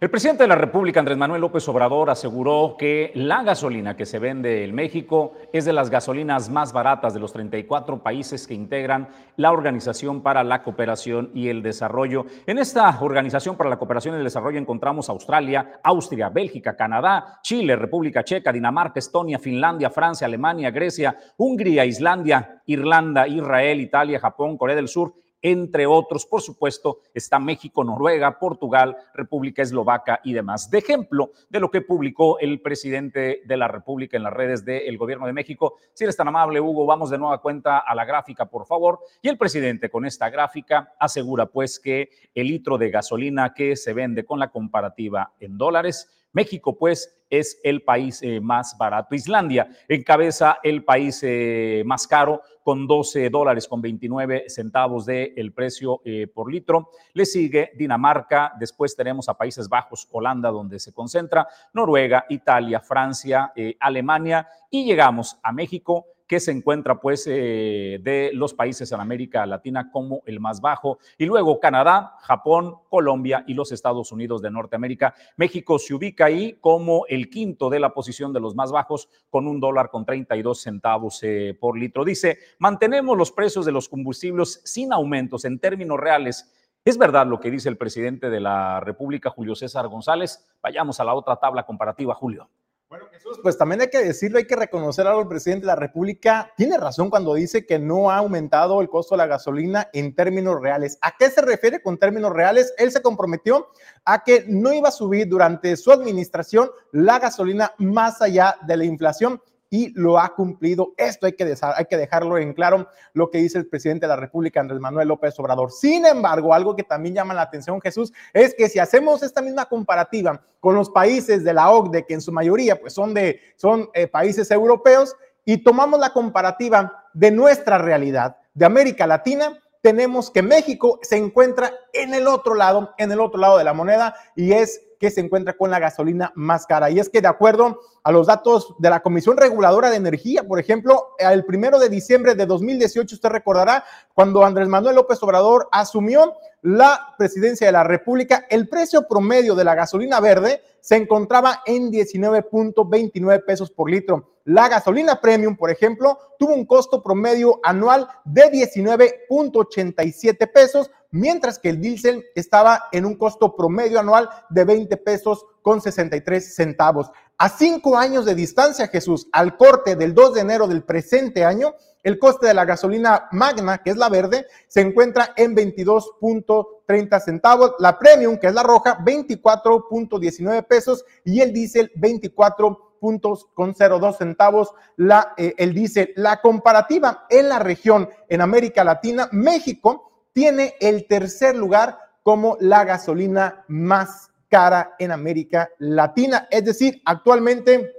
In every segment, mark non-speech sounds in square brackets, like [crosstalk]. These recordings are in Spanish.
El presidente de la República, Andrés Manuel López Obrador, aseguró que la gasolina que se vende en México es de las gasolinas más baratas de los 34 países que integran la Organización para la Cooperación y el Desarrollo. En esta Organización para la Cooperación y el Desarrollo encontramos Australia, Austria, Bélgica, Canadá, Chile, República Checa, Dinamarca, Estonia, Finlandia, Francia, Alemania, Grecia, Hungría, Islandia, Irlanda, Israel, Italia, Japón, Corea del Sur entre otros. Por supuesto, está México, Noruega, Portugal, República Eslovaca y demás. De ejemplo de lo que publicó el presidente de la República en las redes del gobierno de México. Si eres tan amable, Hugo, vamos de nueva cuenta a la gráfica, por favor. Y el presidente con esta gráfica asegura pues que el litro de gasolina que se vende con la comparativa en dólares México, pues, es el país eh, más barato. Islandia encabeza el país eh, más caro con 12 dólares con 29 centavos de el precio eh, por litro. Le sigue Dinamarca, después tenemos a Países Bajos, Holanda, donde se concentra, Noruega, Italia, Francia, Alemania y llegamos a México que se encuentra pues eh, de los países en América Latina como el más bajo. Y luego Canadá, Japón, Colombia y los Estados Unidos de Norteamérica. México se ubica ahí como el quinto de la posición de los más bajos con un dólar con 32 centavos eh, por litro. Dice, mantenemos los precios de los combustibles sin aumentos en términos reales. Es verdad lo que dice el presidente de la República, Julio César González. Vayamos a la otra tabla comparativa, Julio. Bueno, Jesús, pues también hay que decirlo, hay que reconocer algo el presidente de la República. Tiene razón cuando dice que no ha aumentado el costo de la gasolina en términos reales. ¿A qué se refiere con términos reales? Él se comprometió a que no iba a subir durante su administración la gasolina más allá de la inflación y lo ha cumplido. Esto hay que, hay que dejarlo en claro, lo que dice el presidente de la República, Andrés Manuel López Obrador. Sin embargo, algo que también llama la atención, Jesús, es que si hacemos esta misma comparativa con los países de la OCDE, que en su mayoría pues son, de, son eh, países europeos, y tomamos la comparativa de nuestra realidad, de América Latina, tenemos que México se encuentra en el otro lado, en el otro lado de la moneda, y es que se encuentra con la gasolina más cara. Y es que de acuerdo a los datos de la Comisión Reguladora de Energía, por ejemplo, el primero de diciembre de 2018, usted recordará, cuando Andrés Manuel López Obrador asumió la presidencia de la República, el precio promedio de la gasolina verde se encontraba en 19.29 pesos por litro. La gasolina premium, por ejemplo, tuvo un costo promedio anual de 19.87 pesos, mientras que el diésel estaba en un costo promedio anual de 20 pesos con 63 centavos. A cinco años de distancia, Jesús, al corte del 2 de enero del presente año, el coste de la gasolina magna, que es la verde, se encuentra en 22.30 centavos, la premium, que es la roja, 24.19 pesos y el diésel 24 puntos con 02 centavos la, eh, el diésel. La comparativa en la región, en América Latina, México tiene el tercer lugar como la gasolina más cara en América Latina. Es decir, actualmente,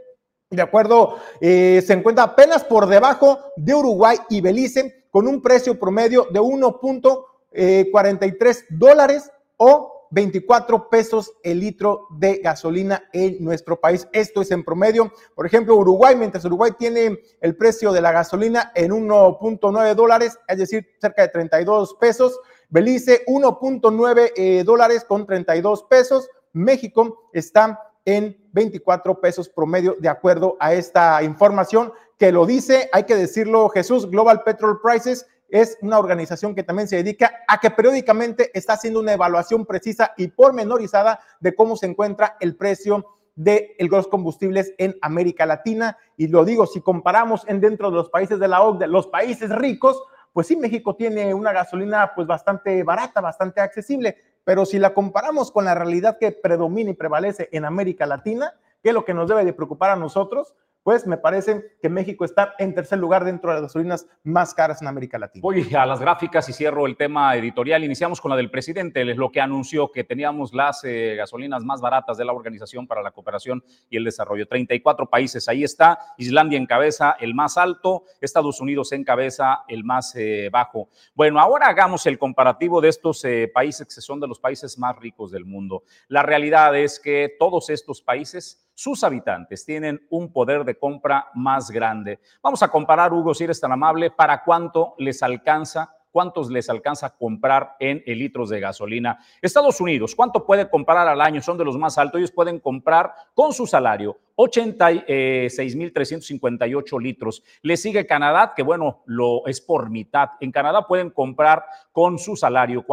de acuerdo, eh, se encuentra apenas por debajo de Uruguay y Belice con un precio promedio de 1.43 dólares o 24 pesos el litro de gasolina en nuestro país. Esto es en promedio. Por ejemplo, Uruguay, mientras Uruguay tiene el precio de la gasolina en 1.9 dólares, es decir, cerca de 32 pesos. Belice, 1.9 eh, dólares con 32 pesos. México está en 24 pesos promedio, de acuerdo a esta información que lo dice, hay que decirlo, Jesús, Global Petrol Prices es una organización que también se dedica a que periódicamente está haciendo una evaluación precisa y pormenorizada de cómo se encuentra el precio de los combustibles en América Latina. Y lo digo, si comparamos en dentro de los países de la OCDE, los países ricos, pues sí, México tiene una gasolina pues bastante barata, bastante accesible, pero si la comparamos con la realidad que predomina y prevalece en América Latina, que es lo que nos debe de preocupar a nosotros, pues me parece que México está en tercer lugar dentro de las gasolinas más caras en América Latina. Voy a las gráficas y cierro el tema editorial. Iniciamos con la del presidente, es lo que anunció que teníamos las eh, gasolinas más baratas de la Organización para la Cooperación y el Desarrollo. 34 países, ahí está. Islandia en cabeza, el más alto. Estados Unidos en cabeza, el más eh, bajo. Bueno, ahora hagamos el comparativo de estos eh, países que son de los países más ricos del mundo. La realidad es que todos estos países sus habitantes tienen un poder de compra más grande. Vamos a comparar, Hugo, si eres tan amable, para cuánto les alcanza cuántos les alcanza comprar en litros de gasolina. Estados Unidos, ¿cuánto puede comprar al año? Son de los más altos. Ellos pueden comprar con su salario 86.358 litros. Le sigue Canadá, que bueno, lo es por mitad. En Canadá pueden comprar con su salario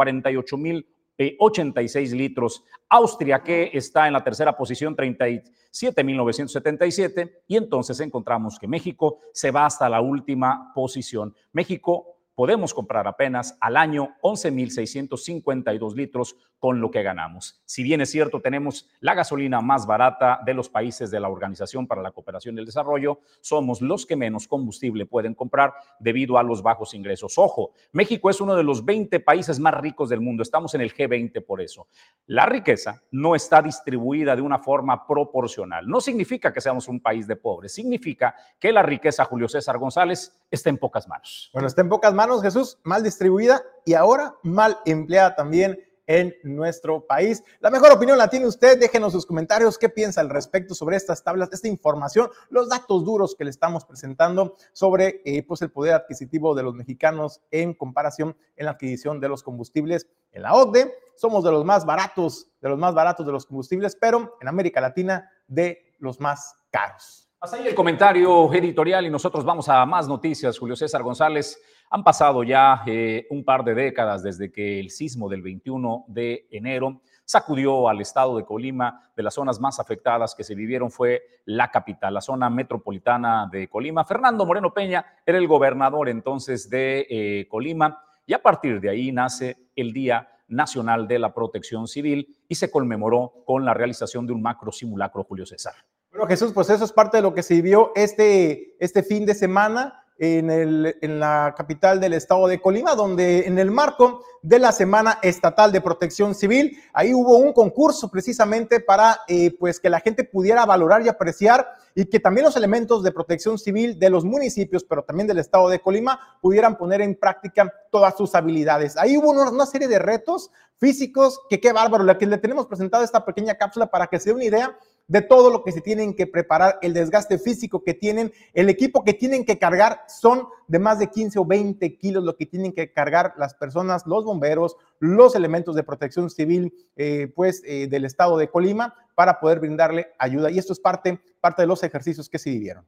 48.086 litros. Austria, que está en la tercera posición, 37.977. Y entonces encontramos que México se va hasta la última posición. México podemos comprar apenas al año 11.652 litros con lo que ganamos. Si bien es cierto, tenemos la gasolina más barata de los países de la Organización para la Cooperación y el Desarrollo, somos los que menos combustible pueden comprar debido a los bajos ingresos. Ojo, México es uno de los 20 países más ricos del mundo, estamos en el G20 por eso. La riqueza no está distribuida de una forma proporcional. No significa que seamos un país de pobres, significa que la riqueza, Julio César González, está en pocas manos. Bueno, está en pocas manos Jesús, mal distribuida y ahora mal empleada también en nuestro país. La mejor opinión la tiene usted. Déjenos sus comentarios. ¿Qué piensa al respecto sobre estas tablas, esta información, los datos duros que le estamos presentando sobre eh, pues el poder adquisitivo de los mexicanos en comparación en la adquisición de los combustibles en la OCDE? Somos de los más baratos, de los más baratos de los combustibles, pero en América Latina de los más caros. Hasta ahí el comentario editorial y nosotros vamos a más noticias. Julio César González. Han pasado ya eh, un par de décadas desde que el sismo del 21 de enero sacudió al estado de Colima. De las zonas más afectadas que se vivieron fue la capital, la zona metropolitana de Colima. Fernando Moreno Peña era el gobernador entonces de eh, Colima y a partir de ahí nace el Día Nacional de la Protección Civil y se conmemoró con la realización de un macro simulacro, Julio César. Bueno, Jesús, pues eso es parte de lo que se vivió este, este fin de semana en, la capital del estado de Colima, donde en el marco de la Semana Estatal de Protección Civil, ahí hubo un concurso precisamente para eh, pues que la gente pudiera valorar y apreciar y que también los elementos de protección civil de los municipios, pero también del estado de Colima, pudieran poner en práctica todas sus habilidades. Ahí hubo una, una serie de retos físicos que qué bárbaro, la que le tenemos presentado esta pequeña cápsula para que se dé una idea de todo lo que se tienen que preparar, el desgaste físico que tienen, el equipo que tienen que cargar son de más de 15 o 20 kilos lo que tienen que cargar las personas, los bomberos, los elementos de protección civil, eh, pues eh, del estado de Colima para poder brindarle ayuda. Y esto es parte, parte de los ejercicios que se vivieron.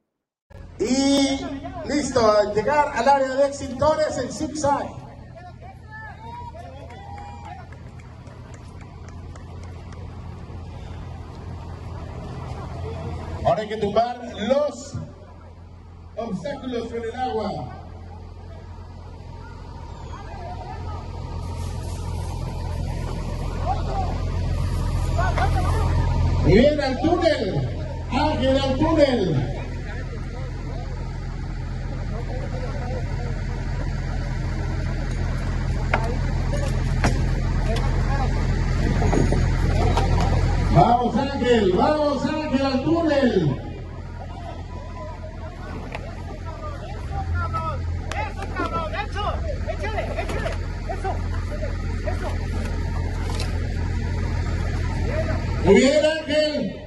Y listo, llegar al área de extintores en zigzag. Ahora hay que tumbar los obstáculos con el agua. Y bien, al túnel. Ángel, al túnel. Vamos Ángel, vamos Ángel al túnel. Eso, cabrón, eso, échale, échale, eso, eso. Muy bien Ángel.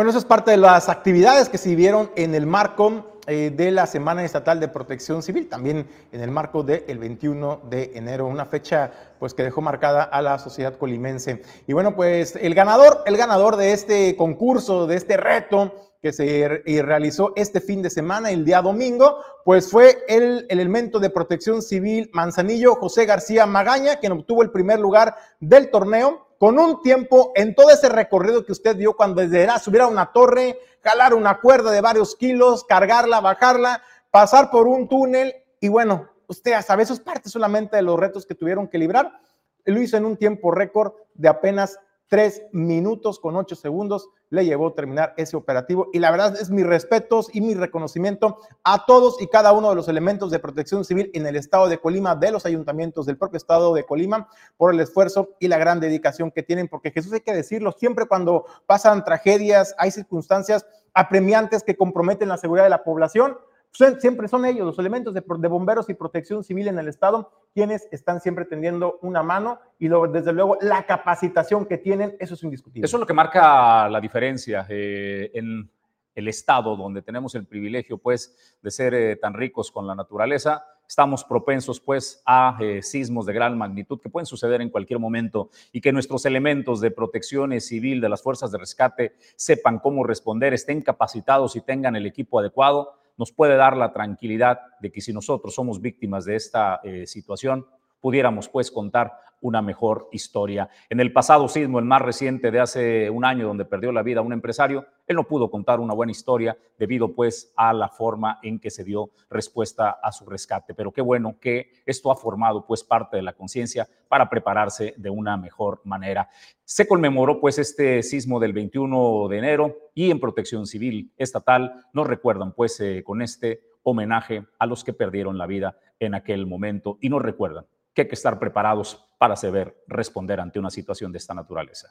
Bueno, eso es parte de las actividades que se vieron en el marco eh, de la Semana Estatal de Protección Civil, también en el marco del 21 de enero, una fecha pues que dejó marcada a la sociedad colimense. Y bueno, pues el ganador, el ganador de este concurso, de este reto que se realizó este fin de semana, el día domingo, pues fue el elemento de protección civil Manzanillo, José García Magaña, quien obtuvo el primer lugar del torneo con un tiempo en todo ese recorrido que usted vio cuando desde era subir a una torre, jalar una cuerda de varios kilos, cargarla, bajarla, pasar por un túnel y bueno, usted ya sabe, eso es parte solamente de los retos que tuvieron que librar. Lo hizo en un tiempo récord de apenas Tres minutos con ocho segundos le llevó terminar ese operativo. Y la verdad es mis respetos y mi reconocimiento a todos y cada uno de los elementos de protección civil en el estado de Colima, de los ayuntamientos del propio estado de Colima, por el esfuerzo y la gran dedicación que tienen, porque Jesús hay que decirlo, siempre cuando pasan tragedias, hay circunstancias apremiantes que comprometen la seguridad de la población, siempre son ellos, los elementos de, bomberos y protección civil en el Estado, quienes están siempre tendiendo una mano y desde luego la capacitación que tienen, eso es indiscutible. Eso es lo que marca la diferencia eh, en el Estado, donde tenemos el privilegio, pues, de ser eh, tan ricos con la naturaleza. Estamos propensos, pues, a eh, sismos de gran magnitud que pueden suceder en cualquier momento y que nuestros elementos de protección civil de las fuerzas de rescate sepan cómo responder, estén capacitados y tengan el equipo adecuado nos puede dar la tranquilidad de que si nosotros somos víctimas de esta eh, situación, pudiéramos pues contar una mejor historia. En el pasado sismo, el más reciente de hace un año, donde perdió la vida un empresario, él no pudo contar una buena historia debido pues a la forma en que se dio respuesta a su rescate. Pero qué bueno que esto ha formado pues parte de la conciencia para prepararse de una mejor manera. Se conmemoró pues este sismo del 21 de enero y en Protección Civil Estatal nos recuerdan pues eh, con este homenaje a los que perdieron la vida en aquel momento y nos recuerdan que hay que estar preparados para saber responder ante una situación de esta naturaleza.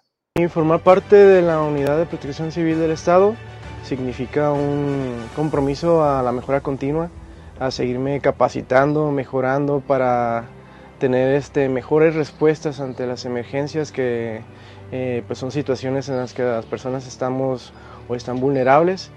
Formar parte de la Unidad de Protección Civil del Estado significa un compromiso a la mejora continua, a seguirme capacitando, mejorando para tener este, mejores respuestas ante las emergencias que eh, pues son situaciones en las que las personas estamos o están vulnerables.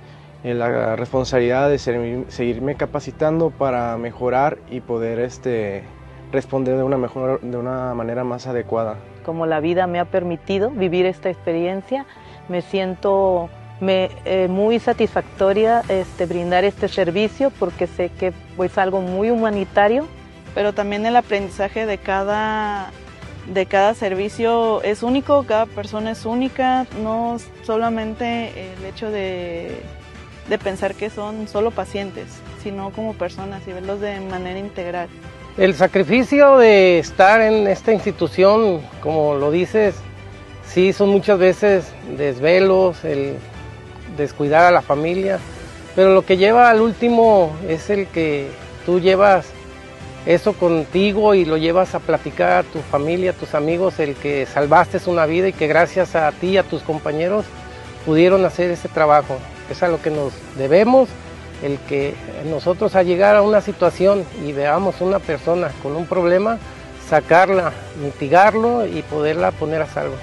Eh, la responsabilidad de seguirme capacitando para mejorar y poder este, responder de una, mejor, de una manera más adecuada. Como la vida me ha permitido vivir esta experiencia, me siento me, eh, muy satisfactoria este, brindar este servicio porque sé que es pues, algo muy humanitario. Pero también el aprendizaje de cada, de cada servicio es único, cada persona es única, no solamente el hecho de, de pensar que son solo pacientes, sino como personas y verlos de manera integral. El sacrificio de estar en esta institución, como lo dices, sí son muchas veces desvelos, el descuidar a la familia, pero lo que lleva al último es el que tú llevas eso contigo y lo llevas a platicar a tu familia, a tus amigos, el que salvaste una vida y que gracias a ti y a tus compañeros pudieron hacer ese trabajo. Es a lo que nos debemos el que nosotros al llegar a una situación y veamos una persona con un problema, sacarla, mitigarlo y poderla poner a salvo.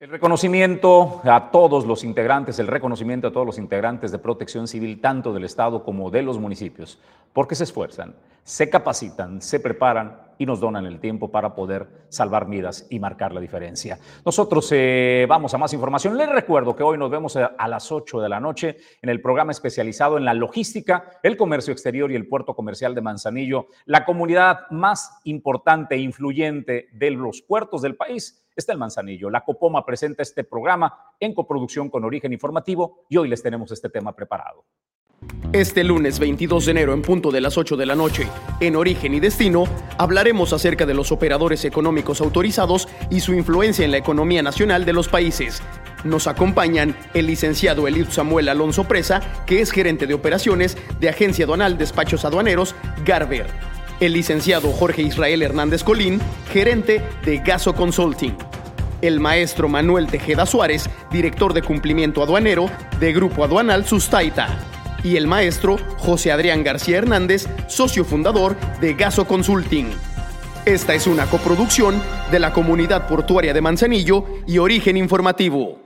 El reconocimiento a todos los integrantes, el reconocimiento a todos los integrantes de protección civil, tanto del Estado como de los municipios, porque se esfuerzan, se capacitan, se preparan y nos donan el tiempo para poder salvar vidas y marcar la diferencia. Nosotros eh, vamos a más información. Les recuerdo que hoy nos vemos a, las 8 de la noche en el programa especializado en la logística, el comercio exterior y el puerto comercial de Manzanillo, la comunidad más importante e influyente de los puertos del país. Está el Manzanillo. La Copoma presenta este programa en coproducción con Origen Informativo y hoy les tenemos este tema preparado. Este lunes 22 de enero en punto de las 8 de la noche, en Origen y Destino, hablaremos acerca de los operadores económicos autorizados y su influencia en la economía nacional de los países. Nos acompañan el licenciado Eliud Samuel Alonso Presa, que es gerente de operaciones de Agencia Aduanal Despachos Aduaneros, Garber. El licenciado Jorge Israel Hernández Colín, gerente de Gaso Consulting. El maestro Manuel Tejeda Suárez, director de cumplimiento aduanero de Grupo Aduanal Sustaita y el maestro José Adrián García Hernández, socio fundador de Gaso Consulting. Esta es una coproducción de la Comunidad Portuaria de Manzanillo y Origen Informativo.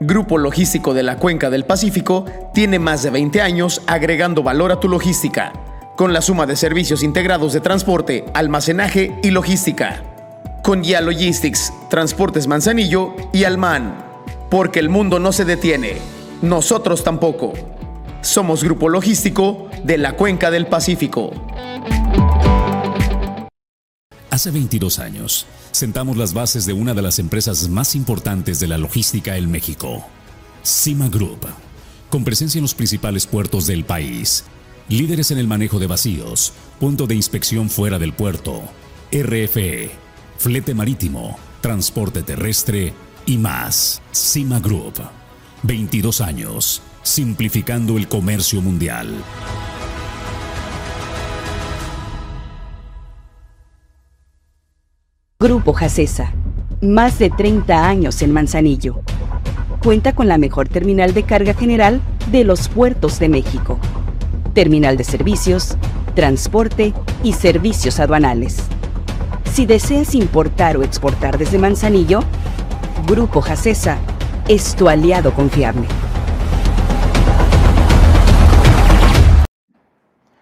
Grupo Logístico de la Cuenca del Pacífico tiene más de 20 años agregando valor a tu logística, con la suma de servicios integrados de transporte, almacenaje y logística. Con Ya Logistics, Transportes Manzanillo y Alman, porque el mundo no se detiene nosotros tampoco. Somos Grupo Logístico de la Cuenca del Pacífico. Hace 22 años, sentamos las bases de una de las empresas más importantes de la logística en México, Cima Group con presencia en los principales puertos del país. Líderes en el manejo de vacíos, punto de inspección fuera del puerto, RFE, flete marítimo, transporte terrestre y más. Cima Group. 22 años, simplificando el comercio mundial. Grupo Jacesa. Más de 30 años en Manzanillo. Cuenta con la mejor terminal de carga general de los puertos de México. Terminal de servicios, transporte y servicios aduanales. Si deseas importar o exportar desde Manzanillo, Grupo Jacesa es tu aliado confiable.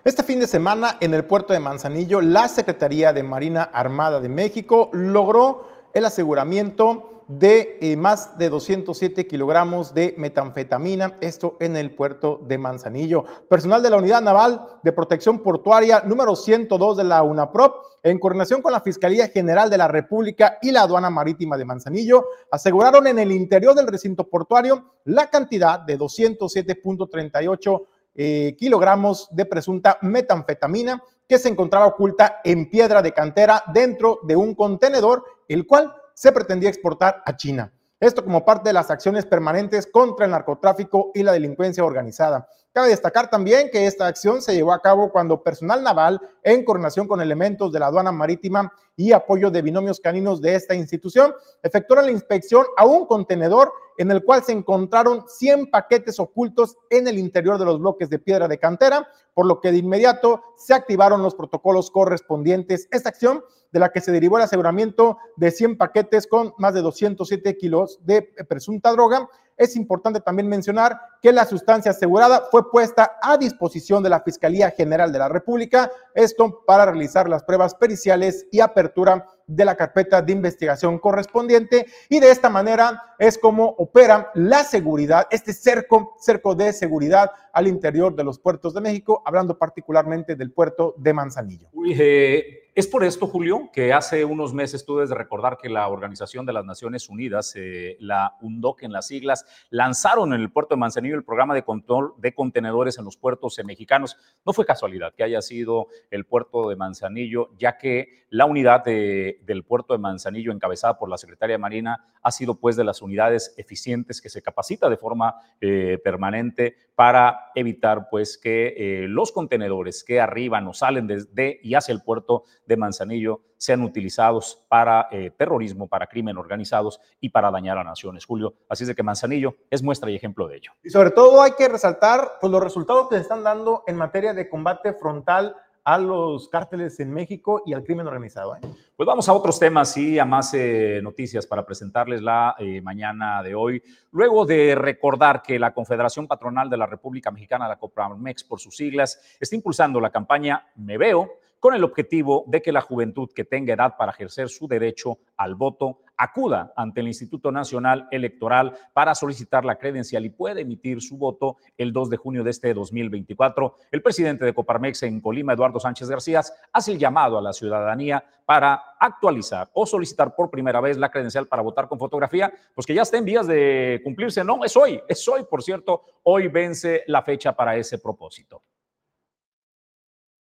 Este fin de semana en el puerto de Manzanillo, la Secretaría de Marina Armada de México logró el aseguramiento de eh, más de 207 kilogramos de metanfetamina, esto en el puerto de Manzanillo. Personal de la Unidad Naval de Protección Portuaria número 102 de la UNAPROP, en coordinación con la Fiscalía General de la República y la Aduana Marítima de Manzanillo, aseguraron en el interior del recinto portuario la cantidad de 207.38 eh, kilogramos de presunta metanfetamina que se encontraba oculta en piedra de cantera dentro de un contenedor, el cual se pretendía exportar a China. Esto como parte de las acciones permanentes contra el narcotráfico y la delincuencia organizada. Cabe destacar también que esta acción se llevó a cabo cuando personal naval, en coordinación con elementos de la aduana marítima y apoyo de binomios caninos de esta institución, efectuaron la inspección a un contenedor en el cual se encontraron 100 paquetes ocultos en el interior de los bloques de piedra de cantera, por lo que de inmediato se activaron los protocolos correspondientes. Esta acción de la que se derivó el aseguramiento de 100 paquetes con más de 207 kilos de presunta droga. Es importante también mencionar que la sustancia asegurada fue puesta a disposición de la Fiscalía General de la República, esto para realizar las pruebas periciales y apertura de la carpeta de investigación correspondiente y de esta manera es como opera la seguridad, este cerco, cerco de seguridad al interior de los puertos de México, hablando particularmente del puerto de Manzanillo. Eh, es por esto, Julio, que hace unos meses tú de recordar que la Organización de las Naciones Unidas, eh, la UNDOC en las siglas, lanzaron en el puerto de Manzanillo el programa de control de contenedores en los puertos mexicanos. No fue casualidad que haya sido el puerto de Manzanillo, ya que la unidad del puerto de Manzanillo, encabezada por la Secretaria de Marina, ha sido pues de las unidades eficientes que se capacita de forma eh, permanente para evitar pues que eh, los contenedores que arriban o salen desde y hacia el puerto de Manzanillo sean utilizados para eh, terrorismo, para crimen organizados y para dañar a naciones, Julio. Así es de que Manzanillo es muestra y ejemplo de ello. Y sobre todo hay que resaltar pues, los resultados que se están dando en materia de combate frontal a los cárteles en México y al crimen organizado. ¿eh? Pues vamos a otros temas y a más eh, noticias para presentarles la eh, mañana de hoy. Luego de recordar que la Confederación Patronal de la República Mexicana, la COPRAMEX por sus siglas, está impulsando la campaña Me Veo con el objetivo de que la juventud que tenga edad para ejercer su derecho al voto acuda ante el Instituto Nacional Electoral para solicitar la credencial y pueda emitir su voto el 2 de junio de este 2024. El presidente de Coparmex en Colima, Eduardo Sánchez García, hace el llamado a la ciudadanía para actualizar o solicitar por primera vez la credencial para votar con fotografía, pues que ya está en vías de cumplirse. No, es hoy, es hoy, por cierto, hoy vence la fecha para ese propósito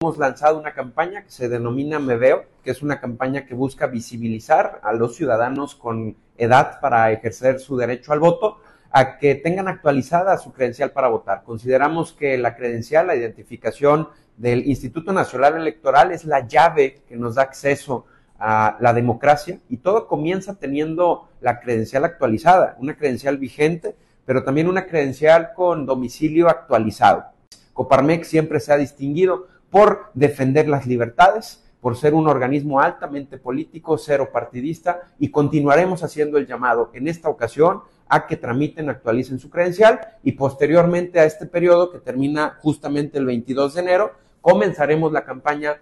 hemos lanzado una campaña que se denomina Me Veo, que es una campaña que busca visibilizar a los ciudadanos con edad para ejercer su derecho al voto a que tengan actualizada su credencial para votar. Consideramos que la credencial, la identificación del Instituto Nacional Electoral es la llave que nos da acceso a la democracia y todo comienza teniendo la credencial actualizada, una credencial vigente, pero también una credencial con domicilio actualizado. Coparmex siempre se ha distinguido por defender las libertades, por ser un organismo altamente político, cero partidista, y continuaremos haciendo el llamado en esta ocasión a que tramiten, actualicen su credencial y posteriormente a este periodo que termina justamente el 22 de enero, comenzaremos la campaña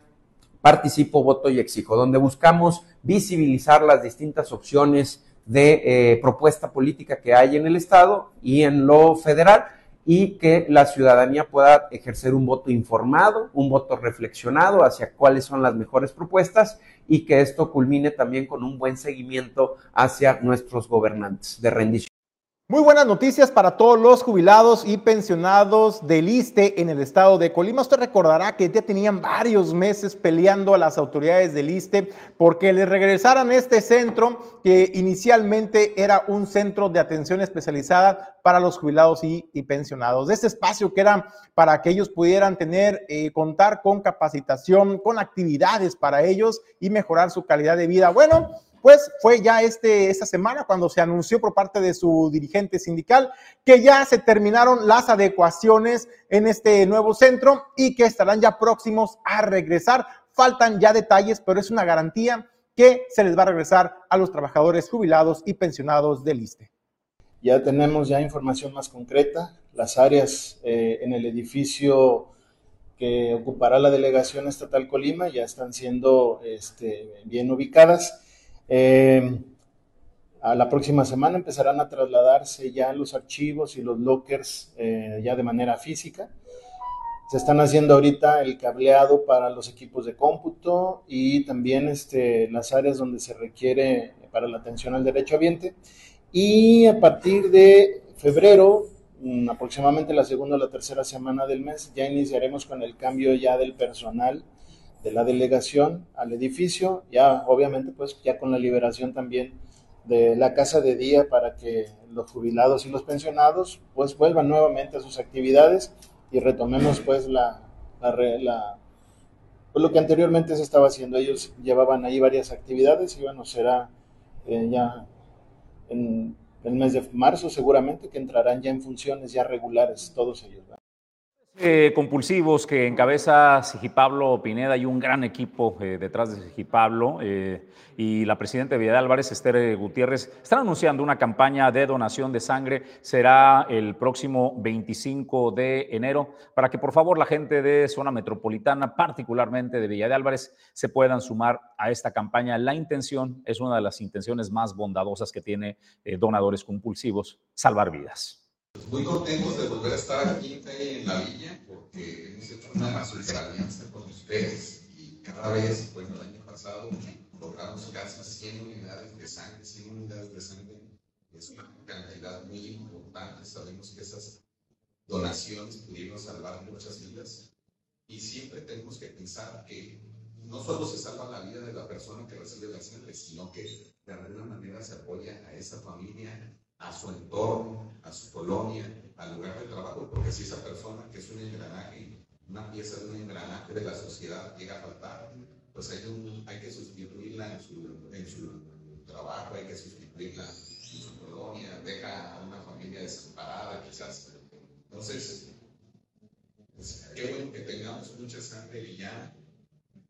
Participo, Voto y Exijo, donde buscamos visibilizar las distintas opciones de eh, propuesta política que hay en el Estado y en lo federal y que la ciudadanía pueda ejercer un voto informado, un voto reflexionado hacia cuáles son las mejores propuestas y que esto culmine también con un buen seguimiento hacia nuestros gobernantes de rendición. Muy buenas noticias para todos los jubilados y pensionados del ISTE en el estado de Colima. Usted recordará que ya tenían varios meses peleando a las autoridades del ISTE porque les regresaran este centro que inicialmente era un centro de atención especializada para los jubilados y, pensionados. Este espacio que era para que ellos pudieran tener, eh, contar con capacitación, con actividades para ellos y mejorar su calidad de vida. Bueno, pues fue ya este, esta semana cuando se anunció por parte de su dirigente sindical que ya se terminaron las adecuaciones en este nuevo centro y que estarán ya próximos a regresar. Faltan ya detalles, pero es una garantía que se les va a regresar a los trabajadores jubilados y pensionados del ISTE. Ya tenemos ya información más concreta. Las áreas eh, en el edificio que ocupará la delegación estatal Colima ya están siendo este, bien ubicadas eh, a la próxima semana empezarán a trasladarse ya los archivos y los lockers eh, ya de manera física. Se están haciendo ahorita el cableado para los equipos de cómputo y también este, las áreas donde se requiere para la atención al derecho ambiente. Y a partir de febrero, mm, aproximadamente la segunda o la tercera semana del mes, ya iniciaremos con el cambio ya del personal de la delegación al edificio, ya obviamente pues ya con la liberación también de la casa de día para que los jubilados y los pensionados pues vuelvan nuevamente a sus actividades y retomemos pues la, la, pues, lo que anteriormente se estaba haciendo. Ellos llevaban ahí varias actividades y bueno, será eh, ya en el mes de marzo seguramente que entrarán ya en funciones ya regulares todos ellos. Eh, compulsivos que encabeza Pablo Pineda y un gran equipo eh, detrás de Pablo eh, y la presidenta de Villa Álvarez, Esther Gutiérrez, están anunciando una campaña de donación de sangre. Será el próximo 25 de enero para que por favor la gente de zona metropolitana, particularmente de Villa de Álvarez, se puedan sumar a esta campaña. La intención es una de las intenciones más bondadosas que tiene donadores compulsivos, salvar vidas. Muy contentos de volver a estar aquí en la villa porque hemos hecho una super alianza con ustedes. Y cada vez, bueno, el año pasado logramos casi 100 unidades de sangre, 100 unidades de sangre. Es una cantidad muy importante. Sabemos que esas donaciones pudieron salvar muchas vidas. Y siempre tenemos que pensar que no solo se salva la vida de la persona que recibe la sangre, sino que de alguna manera se apoya a esa familia a su entorno, a su colonia, al lugar de trabajo, porque si esa persona que es un engranaje, una pieza de un engranaje de la sociedad llega a faltar, pues hay, hay que sustituirla en su, en su trabajo, hay que sustituirla en su colonia, deja a una familia desamparada quizás. Entonces, pues, qué bueno que tengamos mucha sangre villana.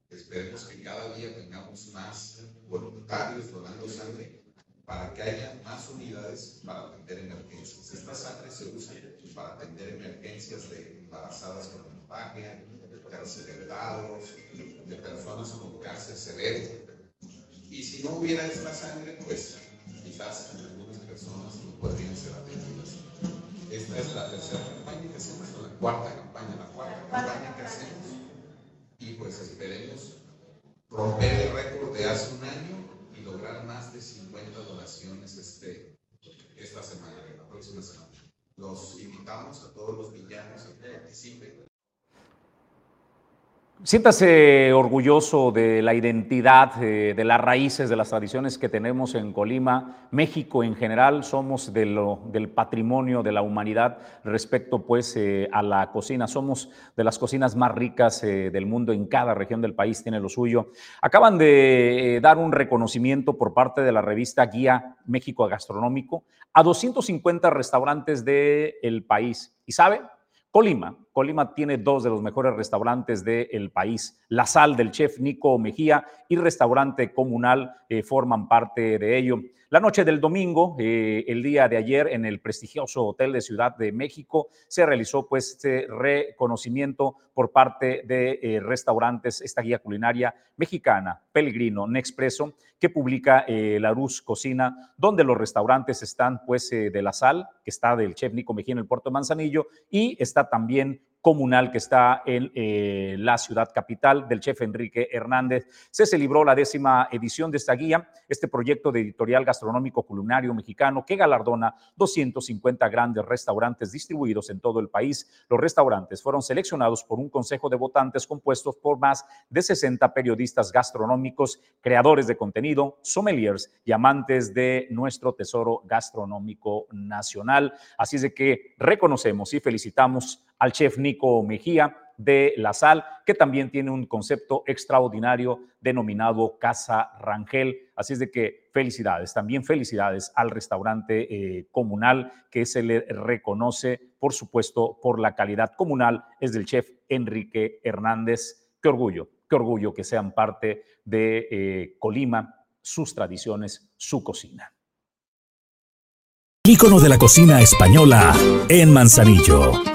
Esperemos que cada día tengamos más voluntarios donando sangre para que haya más unidades para atender emergencias. Esta sangre se usa para atender emergencias de embarazadas con hemorragia, de carcelados, de personas con cáncer severo. Y si no hubiera esta sangre, pues quizás algunas personas no podrían ser atendidas. Esta es la tercera campaña que hacemos, la cuarta campaña, la cuarta campaña que hacemos. Y pues esperemos romper el récord de hace un año lograr más de 50 donaciones este, esta semana, la próxima semana. Los invitamos a todos los villanos a que participen Siéntase orgulloso de la identidad, eh, de las raíces, de las tradiciones que tenemos en Colima. México en general somos de del patrimonio de la humanidad respecto pues eh, a la cocina. Somos de las cocinas más ricas eh, del mundo. En cada región del país tiene lo suyo. Acaban de dar un reconocimiento por parte de la revista Guía México Gastronómico a 250 restaurantes del país. ¿Y sabe? Colima. Colima tiene dos de los mejores restaurantes del país. La Sal del chef Nico Mejía y Restaurante Comunal eh, forman parte de ello. La noche del domingo, eh, el día de ayer, en el prestigioso Hotel de Ciudad de México, se realizó pues este reconocimiento por parte de eh, restaurantes, esta guía culinaria mexicana, Pellegrino Nexpreso, que publica La Luz Cocina, donde los restaurantes están pues de La Sal, que está del chef Nico Mejía en el puerto Manzanillo, y está también comunal que está en eh, la ciudad capital del chef Enrique Hernández. Se celebró la décima edición de esta guía, este proyecto de editorial gastronómico culinario mexicano que galardona 250 grandes restaurantes distribuidos en todo el país. Los restaurantes fueron seleccionados por un consejo de votantes compuestos por más de 60 periodistas gastronómicos, creadores de contenido, sommeliers y amantes de nuestro tesoro gastronómico nacional. Así es de que reconocemos y felicitamos al chef Nico Mejía de La Sal, que también tiene un concepto extraordinario denominado Casa Rangel. Así es de que felicidades, también felicidades al restaurante eh, comunal que se le reconoce, por supuesto, por la calidad comunal, es del chef Enrique Hernández. Qué orgullo, qué orgullo que sean parte de eh, Colima, sus tradiciones, su cocina. Ícono de la cocina española en Manzanillo.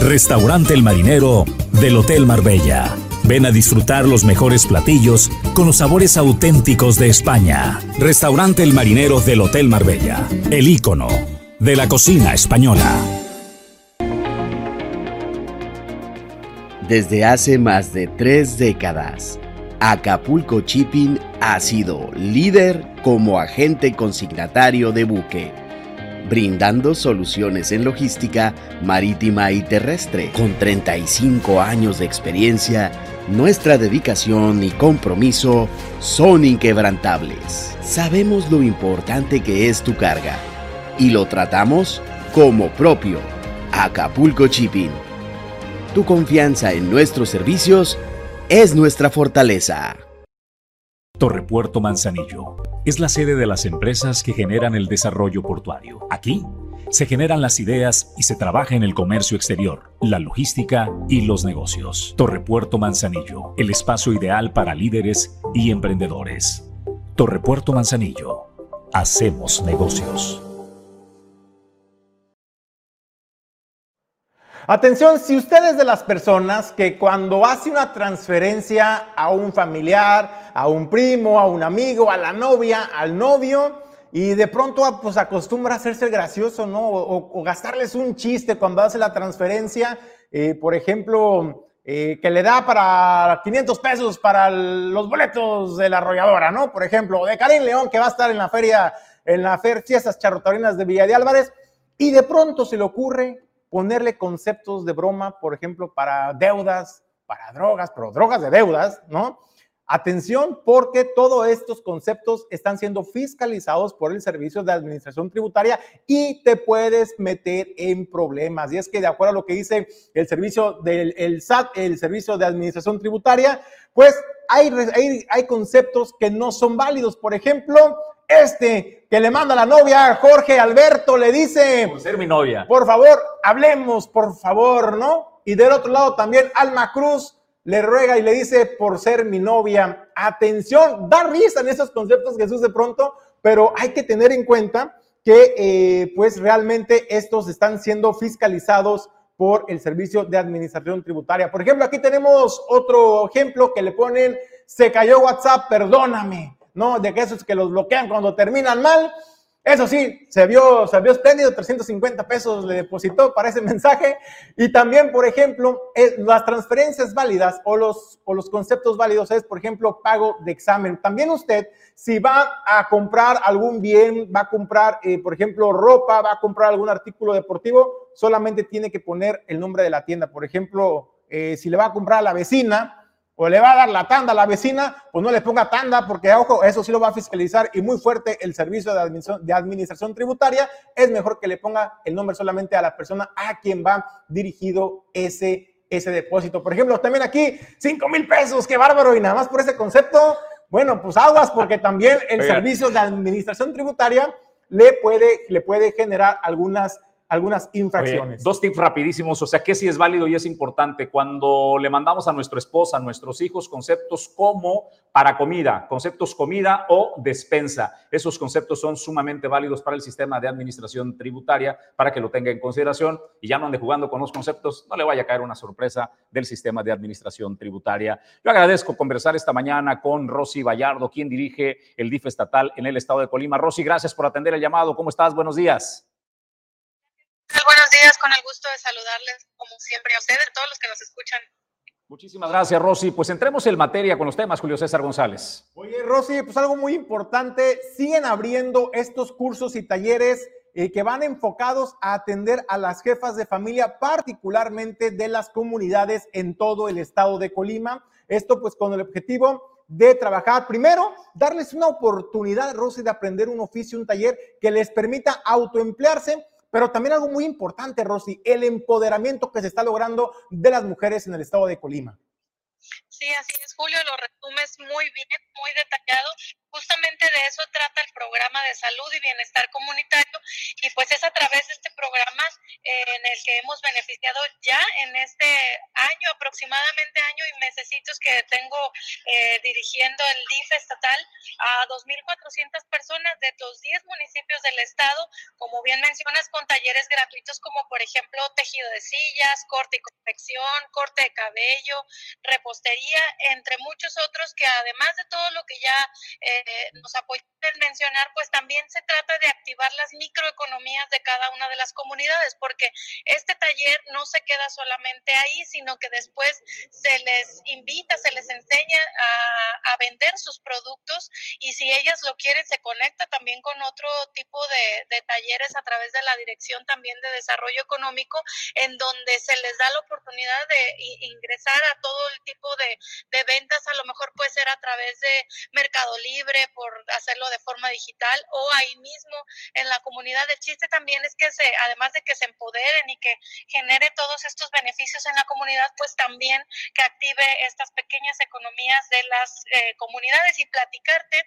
Restaurante El Marinero del Hotel Marbella. Ven a disfrutar los mejores platillos con los sabores auténticos de España. Restaurante El Marinero del Hotel Marbella. El ícono de la cocina española. Desde hace más de tres décadas, Acapulco Shipping ha sido líder como agente consignatario de buque brindando soluciones en logística marítima y terrestre. Con 35 años de experiencia, nuestra dedicación y compromiso son inquebrantables. Sabemos lo importante que es tu carga y lo tratamos como propio. Acapulco Shipping. Tu confianza en nuestros servicios es nuestra fortaleza. Torrepuerto Manzanillo es la sede de las empresas que generan el desarrollo portuario. Aquí se generan las ideas y se trabaja en el comercio exterior, la logística y los negocios. Torrepuerto Manzanillo, el espacio ideal para líderes y emprendedores. Torrepuerto Manzanillo, hacemos negocios. Atención, si usted es de las personas que cuando hace una transferencia a un familiar, a un primo, a un amigo, a la novia, al novio, y de pronto pues acostumbra a hacerse gracioso, ¿no? O, gastarles un chiste cuando hace la transferencia, eh, por ejemplo, eh, que le da para 500 pesos para los boletos de la arrolladora, ¿no? Por ejemplo, de Karim León, que va a estar en la feria, en la feria Fiestas Charrotaurinas de Villa de Álvarez, y de pronto se le ocurre ponerle conceptos de broma, por ejemplo, para deudas, para drogas, pero drogas de deudas, ¿no? Atención, porque todos estos conceptos están siendo fiscalizados por el Servicio de Administración Tributaria y te puedes meter en problemas. Y es que de acuerdo a lo que dice el servicio del el SAT, el Servicio de Administración Tributaria, pues hay, hay conceptos que no son válidos. Por ejemplo, este que le manda la novia, Jorge Alberto, le dice... Por ser mi novia. Por favor, hablemos, por favor, ¿no? Y del otro lado también Alma Cruz le ruega y le dice, por ser mi novia, atención, da risa en esos conceptos Jesús de pronto, pero hay que tener en cuenta que eh, pues realmente estos están siendo fiscalizados por el Servicio de Administración Tributaria. Por ejemplo, aquí tenemos otro ejemplo que le ponen, se cayó WhatsApp, perdóname. ¿No? De que esos que los bloquean cuando terminan mal. Eso sí, se vio, se vio espléndido, 350 pesos le depositó para ese [laughs] mensaje. Y también, por ejemplo, las transferencias válidas o los, o los conceptos válidos es, por ejemplo, pago de examen. También usted, si va a comprar algún bien, va a comprar, eh, por ejemplo, ropa, va a comprar algún artículo deportivo, solamente tiene que poner el nombre de la tienda. Por ejemplo, eh, si le va a comprar a la vecina, o le va a dar la tanda a la vecina, pues no le ponga tanda, porque ojo, eso sí lo va a fiscalizar y muy fuerte el servicio de administración, de administración tributaria. Es mejor que le ponga el nombre solamente a la persona a quien va dirigido ese, ese depósito. Por ejemplo, también aquí, 5 mil pesos, qué bárbaro, y nada más por ese concepto, bueno, pues aguas, porque también el servicio de administración tributaria le puede, le puede generar algunas algunas infracciones. dos tips rapidísimos, o sea, que sí es válido y es importante cuando le mandamos a nuestra esposa, a nuestros hijos, conceptos como para comida, conceptos comida o despensa. Esos conceptos son sumamente válidos para el sistema de administración tributaria, para que lo tenga en consideración y ya no ande jugando con los conceptos, no le vaya a caer una sorpresa del sistema de administración tributaria. Yo agradezco conversar esta mañana con Rosy Vallardo, quien dirige el DIF estatal en el estado de Colima. Rosy, gracias por atender el llamado. ¿Cómo estás? Buenos días. Buenos días, con el gusto de saludarles, como siempre, a ustedes, a todos los que nos escuchan. Muchísimas gracias, Rosy. Pues entremos en materia con los temas, Julio César González. Oye, Rosy, pues algo muy importante, siguen abriendo estos cursos y talleres eh, que van enfocados a atender a las jefas de familia, particularmente de las comunidades en todo el estado de Colima. Esto pues con el objetivo de trabajar. Primero, darles una oportunidad, Rosy, de aprender un oficio, un taller que les permita autoemplearse, pero también algo muy importante, Rosy, el empoderamiento que se está logrando de las mujeres en el estado de Colima. Sí, así es, Julio, lo resumes muy bien, muy detallado. Justamente de eso trata el programa de salud y bienestar comunitario y pues es a través de este programa eh, en el que hemos beneficiado ya en este año, aproximadamente año y mesecitos que tengo eh, dirigiendo el DIF estatal a 2.400 personas de los 10 municipios del estado, como bien mencionas, con talleres gratuitos como por ejemplo tejido de sillas, corte y confección, corte de cabello, repostería, entre muchos otros que además de todo lo que ya... Eh, nos apoyan en mencionar, pues también se trata de activar las microeconomías de cada una de las comunidades, porque este taller no se queda solamente ahí, sino que después se les invita, se les enseña a, a vender sus productos y si ellas lo quieren, se conecta también con otro tipo de, de talleres a través de la Dirección también de Desarrollo Económico, en donde se les da la oportunidad de ingresar a todo el tipo de, de ventas, a lo mejor puede ser a través de Mercado Libre, por hacerlo de forma digital o ahí mismo en la comunidad. El chiste también es que se, además de que se empoderen y que genere todos estos beneficios en la comunidad, pues también que active estas pequeñas economías de las eh, comunidades y platicarte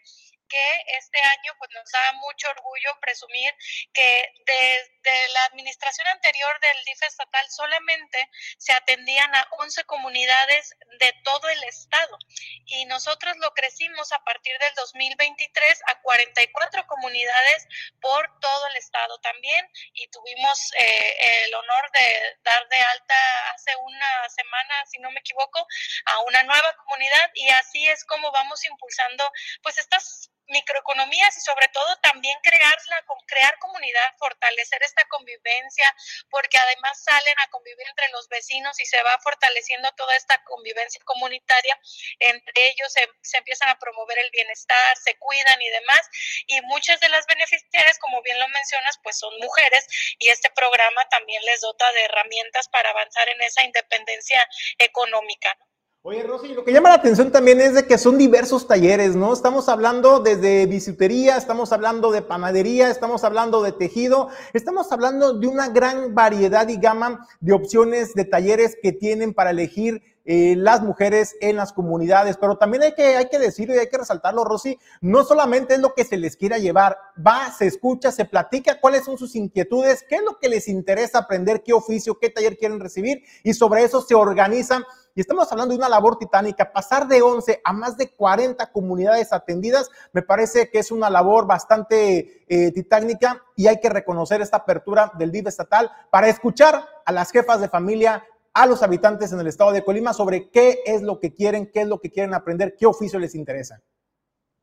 que este año pues nos da mucho orgullo presumir que desde la administración anterior del DIF estatal solamente se atendían a 11 comunidades de todo el estado. Y nosotros lo crecimos a partir del 2023 a 44 comunidades por todo el estado también. Y tuvimos eh, el honor de dar de alta hace una semana, si no me equivoco, a una nueva comunidad. Y así es como vamos impulsando pues estas microeconomías y sobre todo también crearla, crear comunidad, fortalecer esta convivencia, porque además salen a convivir entre los vecinos y se va fortaleciendo toda esta convivencia comunitaria. Entre ellos se, se empiezan a promover el bienestar, se cuidan y demás. Y muchas de las beneficiarias, como bien lo mencionas, pues son mujeres y este programa también les dota de herramientas para avanzar en esa independencia económica. Oye, Rosy, lo que llama la atención también es de que son diversos talleres, ¿no? Estamos hablando desde bisutería, estamos hablando de panadería, estamos hablando de tejido, estamos hablando de una gran variedad y gama de opciones de talleres que tienen para elegir eh, las mujeres en las comunidades, pero también hay que, hay que decirlo y hay que resaltarlo, Rosy, no solamente es lo que se les quiera llevar, va, se escucha, se platica cuáles son sus inquietudes, qué es lo que les interesa aprender, qué oficio, qué taller quieren recibir y sobre eso se organizan. Y estamos hablando de una labor titánica. Pasar de 11 a más de 40 comunidades atendidas me parece que es una labor bastante eh, titánica y hay que reconocer esta apertura del DIF estatal para escuchar a las jefas de familia, a los habitantes en el estado de Colima sobre qué es lo que quieren, qué es lo que quieren aprender, qué oficio les interesa.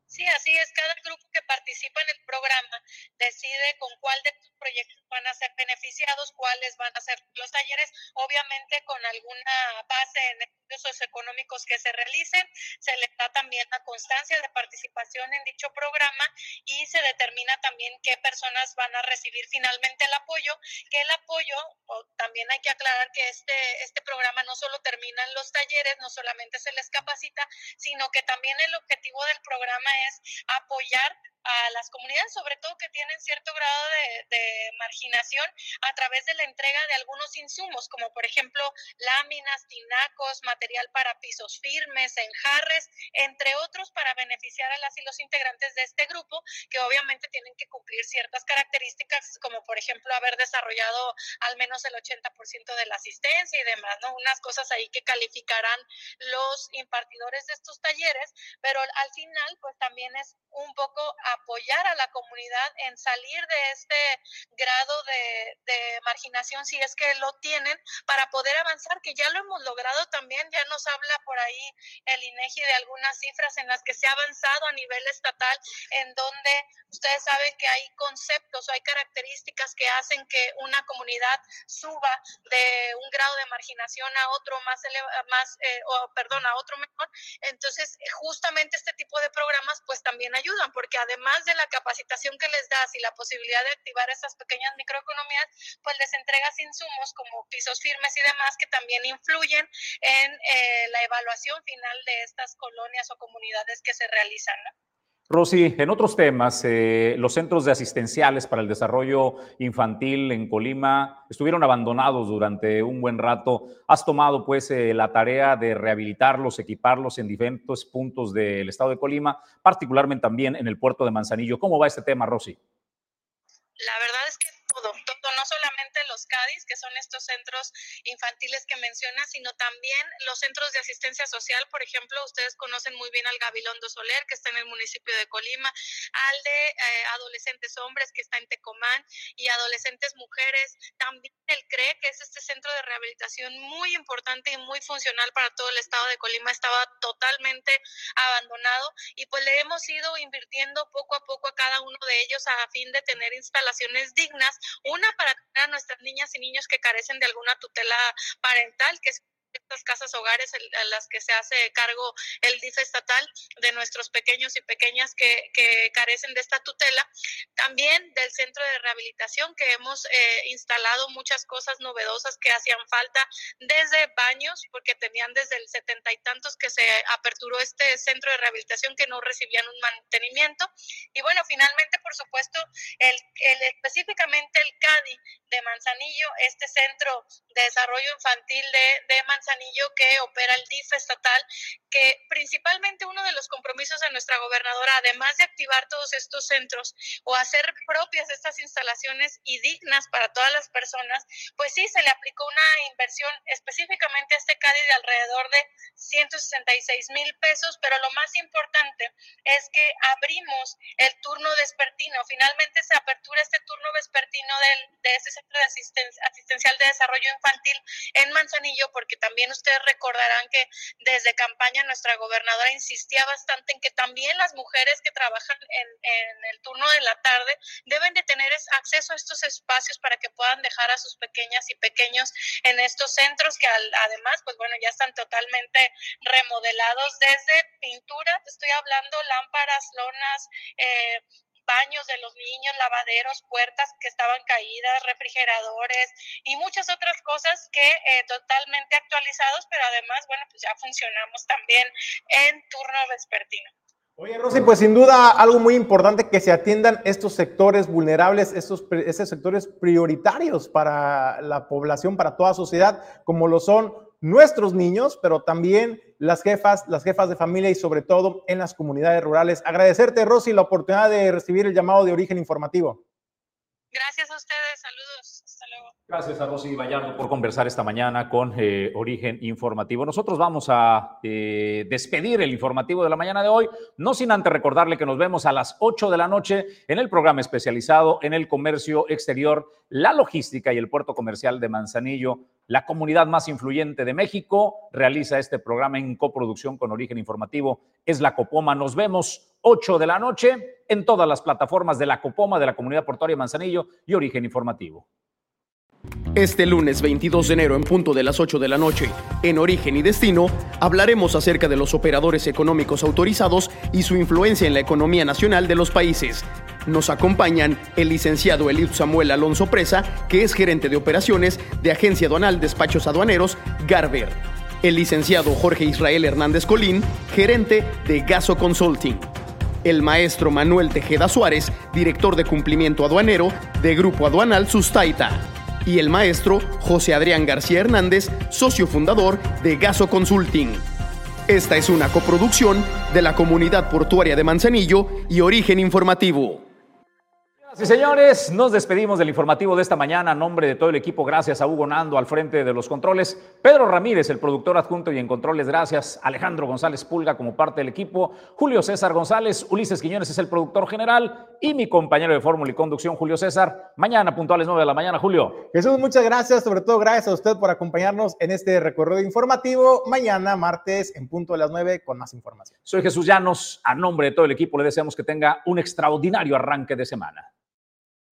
Sí, así es. Cada grupo que participa en el programa decide con cuál de proyectos van a ser beneficiados, cuáles van a ser los talleres, obviamente con alguna base en estudios socioeconómicos que se realicen. Se les da también la constancia de participación en dicho programa y se determina también qué personas van a recibir finalmente el apoyo, que el apoyo, o también hay que aclarar que este, este programa no solo termina en los talleres, no solamente se les capacita, sino que también el objetivo del programa es apoyar a las comunidades, sobre todo que tienen cierto grado de, marginación, a través de la entrega de algunos insumos, como por ejemplo láminas, tinacos, material para pisos firmes, enjarres, entre otros, para beneficiar a las y los integrantes de este grupo, que obviamente tienen que cumplir ciertas características, como por ejemplo haber desarrollado al menos el 80% de la asistencia y demás, ¿no? Unas cosas ahí que calificarán los impartidores de estos talleres, pero al final, pues también es un poco apoyar a la comunidad en salir de este grado de, de marginación si es que lo tienen para poder avanzar, que ya lo hemos logrado también, ya nos habla por ahí el INEGI de algunas cifras en las que se ha avanzado a nivel estatal, en donde ustedes saben que hay conceptos o hay características que hacen que una comunidad suba de un grado de marginación a otro más, más eh, o, perdón, a otro mejor. Entonces, justamente este tipo de programas pues también ayudan, porque además de la capacitación que les das y la posibilidad de activar esas pequeñas microeconomías, pues les entregas insumos como pisos firmes y demás que también influyen en eh, la evaluación final de estas colonias o comunidades que se realizan. Rosy, en otros temas, eh, los centros de asistenciales para el desarrollo infantil en Colima estuvieron abandonados durante un buen rato. Has tomado pues eh, la tarea de rehabilitarlos, equiparlos en diferentes puntos del estado de Colima, particularmente también en el puerto de Manzanillo. ¿Cómo va este tema, Rosy? La verdad es que todo, todo, CADIS, que son estos centros infantiles que mencionas, sino también los centros de asistencia social, por ejemplo, ustedes conocen muy bien al Gabilondo Soler, que está en el municipio de Colima, al de eh, adolescentes hombres, que está en Tecomán, y adolescentes mujeres, también el CRE, que es este centro de rehabilitación muy importante y muy funcional para todo el estado de Colima, estaba totalmente abandonado, y pues le hemos ido invirtiendo poco a poco a cada uno de ellos a fin de tener instalaciones dignas una para tener a nuestras niñas y niños que carecen de alguna tutela parental, que es estas casas hogares a las que se hace cargo el DIF estatal de nuestros pequeños y pequeñas que, que carecen de esta tutela. También del centro de rehabilitación que hemos eh, instalado muchas cosas novedosas que hacían falta desde baños, porque tenían desde el setenta y tantos que se aperturó este centro de rehabilitación que no recibían un mantenimiento. Y bueno, finalmente, por supuesto, el, el específicamente el CADI de Manzanillo, este centro de desarrollo infantil de, de Manzanillo, Que opera el DIF estatal, que principalmente uno de los compromisos de nuestra gobernadora, además de activar todos estos centros o hacer propias estas instalaciones y dignas para todas las personas, pues sí, se le aplicó una inversión específicamente a este CADI de alrededor de 166 mil pesos, pero lo más importante es que abrimos el turno vespertino. Finalmente se apertura este turno vespertino del, de este centro de asistencia, asistencial de desarrollo infantil en Manzanillo, porque también ustedes recordarán que desde campaña nuestra gobernadora insistía bastante en que también las mujeres que trabajan en, el turno de la tarde deben de tener acceso a estos espacios para que puedan dejar a sus pequeñas y pequeños en estos centros que además, pues bueno, ya están totalmente remodelados desde pintura, estoy hablando lámparas, lonas, eh, baños de los niños, lavaderos, puertas que estaban caídas, refrigeradores y muchas otras cosas que eh, totalmente actualizados, pero además, bueno, pues ya funcionamos también en turno vespertino. Oye, Rosy, pues sin duda algo muy importante que se atiendan estos sectores vulnerables, estos, estos sectores prioritarios para la población, para toda sociedad, como lo son nuestros niños, pero también las jefas, las jefas de familia y sobre todo en las comunidades rurales. Agradecerte, Rosy, la oportunidad de recibir el llamado de origen informativo. Gracias a ustedes, saludos. Gracias a Rosy Vallardo por conversar esta mañana con eh, Origen Informativo. Nosotros vamos a eh, despedir el informativo de la mañana de hoy, no sin antes recordarle que nos vemos a las 8 de la noche en el programa especializado en el comercio exterior, la logística y el puerto comercial de Manzanillo. La comunidad más influyente de México realiza este programa en coproducción con Origen Informativo. Es la Copoma. Nos vemos 8 de la noche en todas las plataformas de la Copoma, de la comunidad portuaria Manzanillo y Origen Informativo. Este lunes 22 de enero en punto de las 8 de la noche, en Origen y Destino, hablaremos acerca de los operadores económicos autorizados y su influencia en la economía nacional de los países. Nos acompañan el licenciado Elid Samuel Alonso Presa, que es gerente de operaciones de Agencia Aduanal Despachos Aduaneros, Garber. El licenciado Jorge Israel Hernández Colín, gerente de Gaso Consulting. El maestro Manuel Tejeda Suárez, director de cumplimiento aduanero de Grupo Aduanal Sustaita y el maestro José Adrián García Hernández, socio fundador de Gaso Consulting. Esta es una coproducción de la Comunidad Portuaria de Manzanillo y Origen Informativo. Sí, señores, nos despedimos del informativo de esta mañana. A nombre de todo el equipo, gracias a Hugo Nando al frente de los controles, Pedro Ramírez, el productor adjunto y en controles, gracias, Alejandro González Pulga como parte del equipo, Julio César González, Ulises Quiñones es el productor general y mi compañero de fórmula y conducción, Julio César. Mañana, puntuales 9 de la mañana, Julio. Jesús, muchas gracias, sobre todo gracias a usted por acompañarnos en este recorrido informativo. Mañana, martes, en punto de las 9, con más información. Soy Jesús Llanos. A nombre de todo el equipo, le deseamos que tenga un extraordinario arranque de semana.